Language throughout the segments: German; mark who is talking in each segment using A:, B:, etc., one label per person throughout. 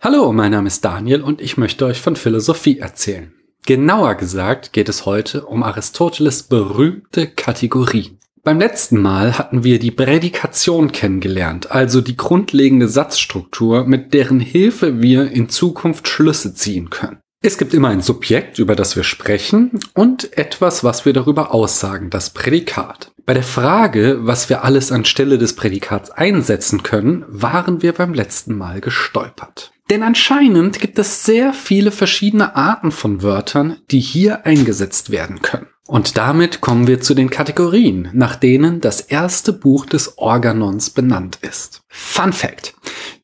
A: Hallo, mein Name ist Daniel und ich möchte euch von Philosophie erzählen. Genauer gesagt geht es heute um Aristoteles berühmte Kategorien. Beim letzten Mal hatten wir die Prädikation kennengelernt, also die grundlegende Satzstruktur, mit deren Hilfe wir in Zukunft Schlüsse ziehen können. Es gibt immer ein Subjekt, über das wir sprechen, und etwas, was wir darüber aussagen, das Prädikat. Bei der Frage, was wir alles anstelle des Prädikats einsetzen können, waren wir beim letzten Mal gestolpert. Denn anscheinend gibt es sehr viele verschiedene Arten von Wörtern, die hier eingesetzt werden können. Und damit kommen wir zu den Kategorien, nach denen das erste Buch des Organons benannt ist. Fun Fact.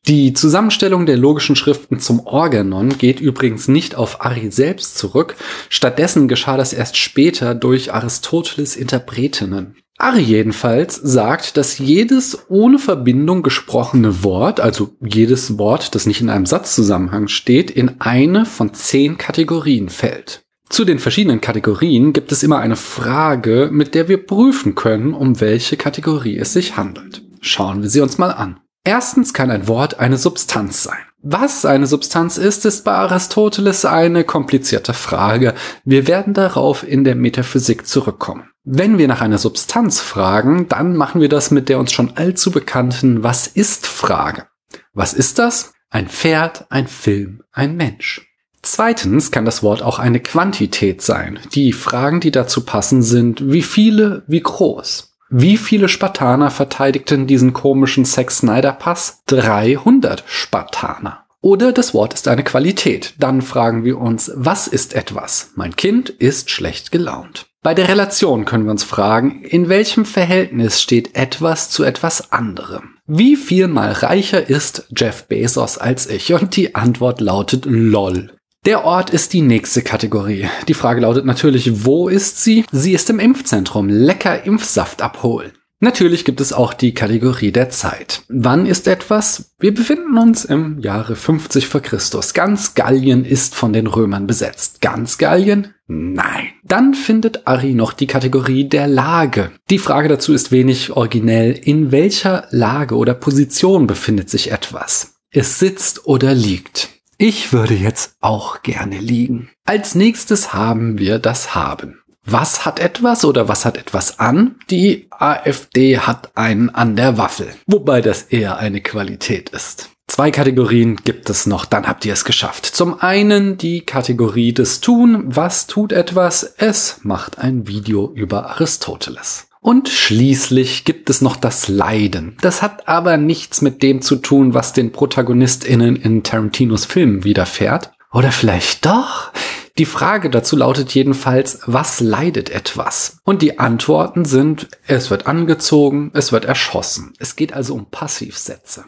A: Die Zusammenstellung der logischen Schriften zum Organon geht übrigens nicht auf Ari selbst zurück, stattdessen geschah das erst später durch Aristoteles Interpretinnen. Ari jedenfalls sagt, dass jedes ohne Verbindung gesprochene Wort, also jedes Wort, das nicht in einem Satzzusammenhang steht, in eine von zehn Kategorien fällt. Zu den verschiedenen Kategorien gibt es immer eine Frage, mit der wir prüfen können, um welche Kategorie es sich handelt. Schauen wir sie uns mal an. Erstens kann ein Wort eine Substanz sein. Was eine Substanz ist, ist bei Aristoteles eine komplizierte Frage. Wir werden darauf in der Metaphysik zurückkommen. Wenn wir nach einer Substanz fragen, dann machen wir das mit der uns schon allzu bekannten Was ist Frage. Was ist das? Ein Pferd, ein Film, ein Mensch. Zweitens kann das Wort auch eine Quantität sein. Die Fragen, die dazu passen, sind wie viele, wie groß. Wie viele Spartaner verteidigten diesen komischen Sex Snyder Pass? 300 Spartaner. Oder das Wort ist eine Qualität. Dann fragen wir uns, was ist etwas? Mein Kind ist schlecht gelaunt. Bei der Relation können wir uns fragen, in welchem Verhältnis steht etwas zu etwas anderem? Wie viel mal reicher ist Jeff Bezos als ich? Und die Antwort lautet LOL. Der Ort ist die nächste Kategorie. Die Frage lautet natürlich, wo ist sie? Sie ist im Impfzentrum. Lecker Impfsaft abholen. Natürlich gibt es auch die Kategorie der Zeit. Wann ist etwas? Wir befinden uns im Jahre 50 vor Christus. Ganz Gallien ist von den Römern besetzt. Ganz Gallien? Nein. Dann findet Ari noch die Kategorie der Lage. Die Frage dazu ist wenig originell. In welcher Lage oder Position befindet sich etwas? Es sitzt oder liegt. Ich würde jetzt auch gerne liegen. Als nächstes haben wir das Haben was hat etwas oder was hat etwas an? Die AfD hat einen an der Waffel. Wobei das eher eine Qualität ist. Zwei Kategorien gibt es noch, dann habt ihr es geschafft. Zum einen die Kategorie des Tun. Was tut etwas? Es macht ein Video über Aristoteles. Und schließlich gibt es noch das Leiden. Das hat aber nichts mit dem zu tun, was den ProtagonistInnen in Tarantinos Filmen widerfährt. Oder vielleicht doch? Die Frage dazu lautet jedenfalls, was leidet etwas? Und die Antworten sind, es wird angezogen, es wird erschossen. Es geht also um Passivsätze.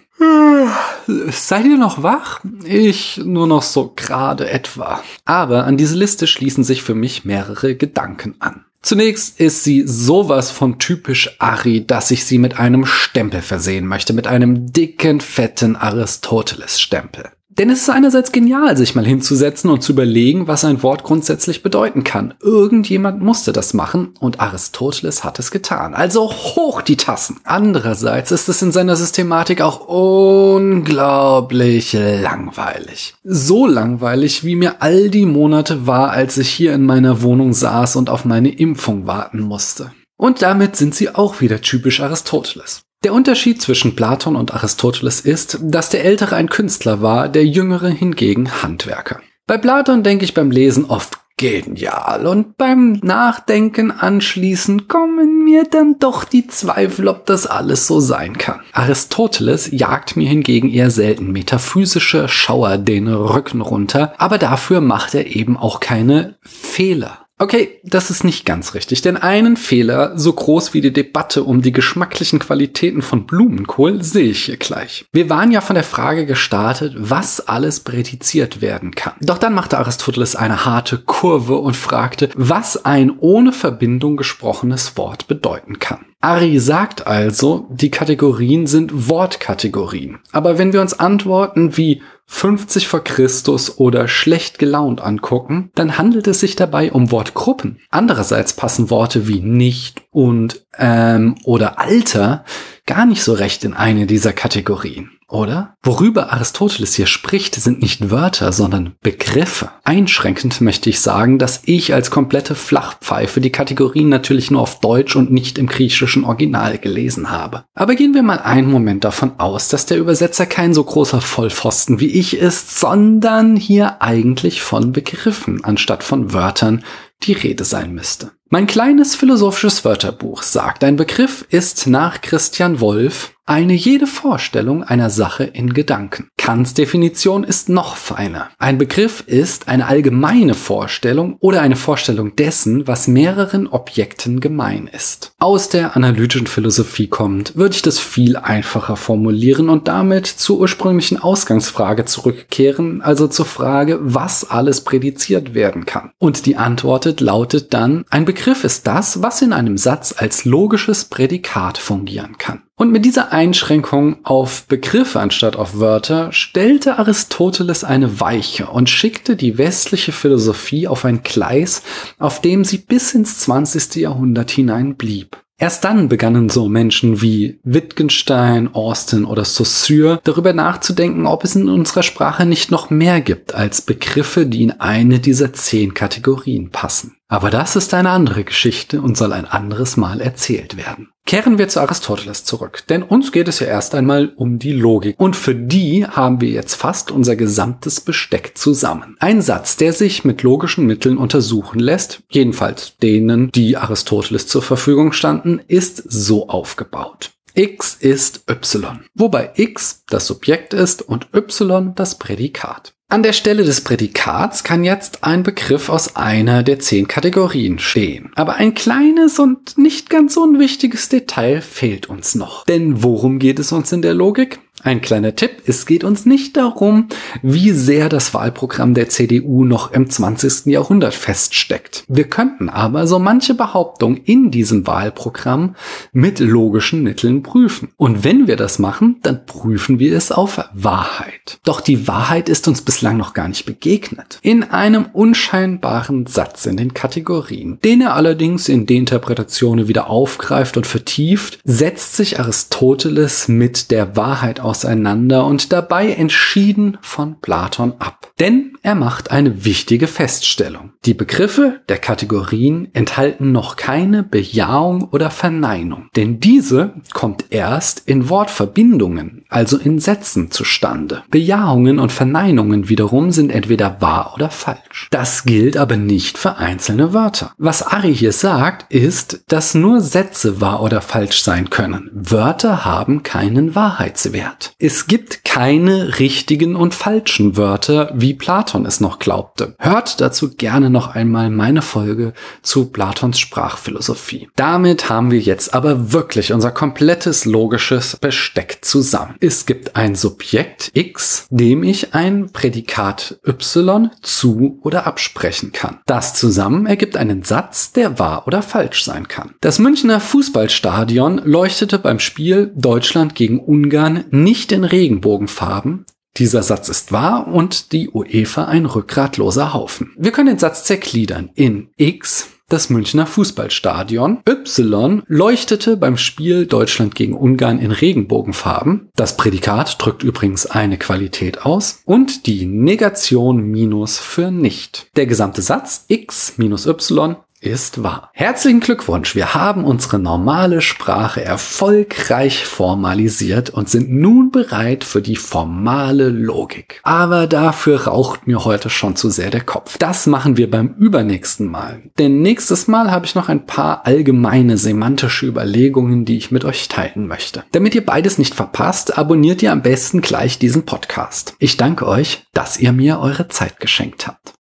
A: Seid ihr noch wach? Ich nur noch so gerade etwa. Aber an diese Liste schließen sich für mich mehrere Gedanken an. Zunächst ist sie sowas von typisch Ari, dass ich sie mit einem Stempel versehen möchte, mit einem dicken, fetten Aristoteles-Stempel. Denn es ist einerseits genial, sich mal hinzusetzen und zu überlegen, was ein Wort grundsätzlich bedeuten kann. Irgendjemand musste das machen und Aristoteles hat es getan. Also hoch die Tassen. Andererseits ist es in seiner Systematik auch unglaublich langweilig. So langweilig, wie mir all die Monate war, als ich hier in meiner Wohnung saß und auf meine Impfung warten musste. Und damit sind sie auch wieder typisch Aristoteles. Der Unterschied zwischen Platon und Aristoteles ist, dass der Ältere ein Künstler war, der Jüngere hingegen Handwerker. Bei Platon denke ich beim Lesen oft genial und beim Nachdenken anschließend kommen mir dann doch die Zweifel, ob das alles so sein kann. Aristoteles jagt mir hingegen eher selten metaphysische Schauer den Rücken runter, aber dafür macht er eben auch keine Fehler. Okay, das ist nicht ganz richtig, denn einen Fehler, so groß wie die Debatte um die geschmacklichen Qualitäten von Blumenkohl, sehe ich hier gleich. Wir waren ja von der Frage gestartet, was alles prädiziert werden kann. Doch dann machte Aristoteles eine harte Kurve und fragte, was ein ohne Verbindung gesprochenes Wort bedeuten kann. Ari sagt also, die Kategorien sind Wortkategorien. Aber wenn wir uns Antworten wie 50 vor Christus oder schlecht gelaunt angucken, dann handelt es sich dabei um Wortgruppen. Andererseits passen Worte wie nicht und ähm, oder Alter gar nicht so recht in eine dieser Kategorien. Oder? Worüber Aristoteles hier spricht, sind nicht Wörter, sondern Begriffe. Einschränkend möchte ich sagen, dass ich als komplette Flachpfeife die Kategorien natürlich nur auf Deutsch und nicht im griechischen Original gelesen habe. Aber gehen wir mal einen Moment davon aus, dass der Übersetzer kein so großer Vollpfosten wie ich ist, sondern hier eigentlich von Begriffen anstatt von Wörtern die Rede sein müsste. Mein kleines philosophisches Wörterbuch sagt, ein Begriff ist nach Christian Wolff eine jede Vorstellung einer Sache in Gedanken. Kants Definition ist noch feiner. Ein Begriff ist eine allgemeine Vorstellung oder eine Vorstellung dessen, was mehreren Objekten gemein ist. Aus der analytischen Philosophie kommt, würde ich das viel einfacher formulieren und damit zur ursprünglichen Ausgangsfrage zurückkehren, also zur Frage, was alles prädiziert werden kann. Und die Antwort lautet dann, ein Begriff ist das, was in einem Satz als logisches Prädikat fungieren kann. Und mit dieser Einschränkung auf Begriffe anstatt auf Wörter stellte Aristoteles eine Weiche und schickte die westliche Philosophie auf ein Gleis, auf dem sie bis ins 20. Jahrhundert hinein blieb. Erst dann begannen so Menschen wie Wittgenstein, Austin oder Saussure darüber nachzudenken, ob es in unserer Sprache nicht noch mehr gibt als Begriffe, die in eine dieser zehn Kategorien passen. Aber das ist eine andere Geschichte und soll ein anderes Mal erzählt werden. Kehren wir zu Aristoteles zurück, denn uns geht es ja erst einmal um die Logik. Und für die haben wir jetzt fast unser gesamtes Besteck zusammen. Ein Satz, der sich mit logischen Mitteln untersuchen lässt, jedenfalls denen, die Aristoteles zur Verfügung standen, ist so aufgebaut. X ist Y, wobei X das Subjekt ist und Y das Prädikat. An der Stelle des Prädikats kann jetzt ein Begriff aus einer der zehn Kategorien stehen. Aber ein kleines und nicht ganz unwichtiges Detail fehlt uns noch. Denn worum geht es uns in der Logik? Ein kleiner Tipp, es geht uns nicht darum, wie sehr das Wahlprogramm der CDU noch im 20. Jahrhundert feststeckt. Wir könnten aber so manche Behauptung in diesem Wahlprogramm mit logischen Mitteln prüfen. Und wenn wir das machen, dann prüfen wir es auf Wahrheit. Doch die Wahrheit ist uns bislang noch gar nicht begegnet. In einem unscheinbaren Satz in den Kategorien, den er allerdings in Deinterpretationen wieder aufgreift und vertieft, setzt sich Aristoteles mit der Wahrheit auseinander und dabei entschieden von Platon ab. Denn er macht eine wichtige Feststellung. Die Begriffe der Kategorien enthalten noch keine Bejahung oder Verneinung, denn diese kommt erst in Wortverbindungen, also in Sätzen zustande. Bejahungen und Verneinungen wiederum sind entweder wahr oder falsch. Das gilt aber nicht für einzelne Wörter. Was Ari hier sagt, ist, dass nur Sätze wahr oder falsch sein können. Wörter haben keinen Wahrheitswert. Es gibt keine richtigen und falschen Wörter, wie Platon es noch glaubte. Hört dazu gerne noch einmal meine Folge zu Platons Sprachphilosophie. Damit haben wir jetzt aber wirklich unser komplettes logisches Besteck zusammen. Es gibt ein Subjekt X, dem ich ein Prädikat Y zu oder absprechen kann. Das zusammen ergibt einen Satz, der wahr oder falsch sein kann. Das Münchner Fußballstadion leuchtete beim Spiel Deutschland gegen Ungarn nicht in Regenbogenfarben. Dieser Satz ist wahr und die UEFA ein rückgratloser Haufen. Wir können den Satz zergliedern in X, das Münchner Fußballstadion. Y leuchtete beim Spiel Deutschland gegen Ungarn in Regenbogenfarben. Das Prädikat drückt übrigens eine Qualität aus. Und die Negation minus für nicht. Der gesamte Satz X minus Y ist wahr. Herzlichen Glückwunsch, wir haben unsere normale Sprache erfolgreich formalisiert und sind nun bereit für die formale Logik. Aber dafür raucht mir heute schon zu sehr der Kopf. Das machen wir beim übernächsten Mal. Denn nächstes Mal habe ich noch ein paar allgemeine semantische Überlegungen, die ich mit euch teilen möchte. Damit ihr beides nicht verpasst, abonniert ihr am besten gleich diesen Podcast. Ich danke euch, dass ihr mir eure Zeit geschenkt habt.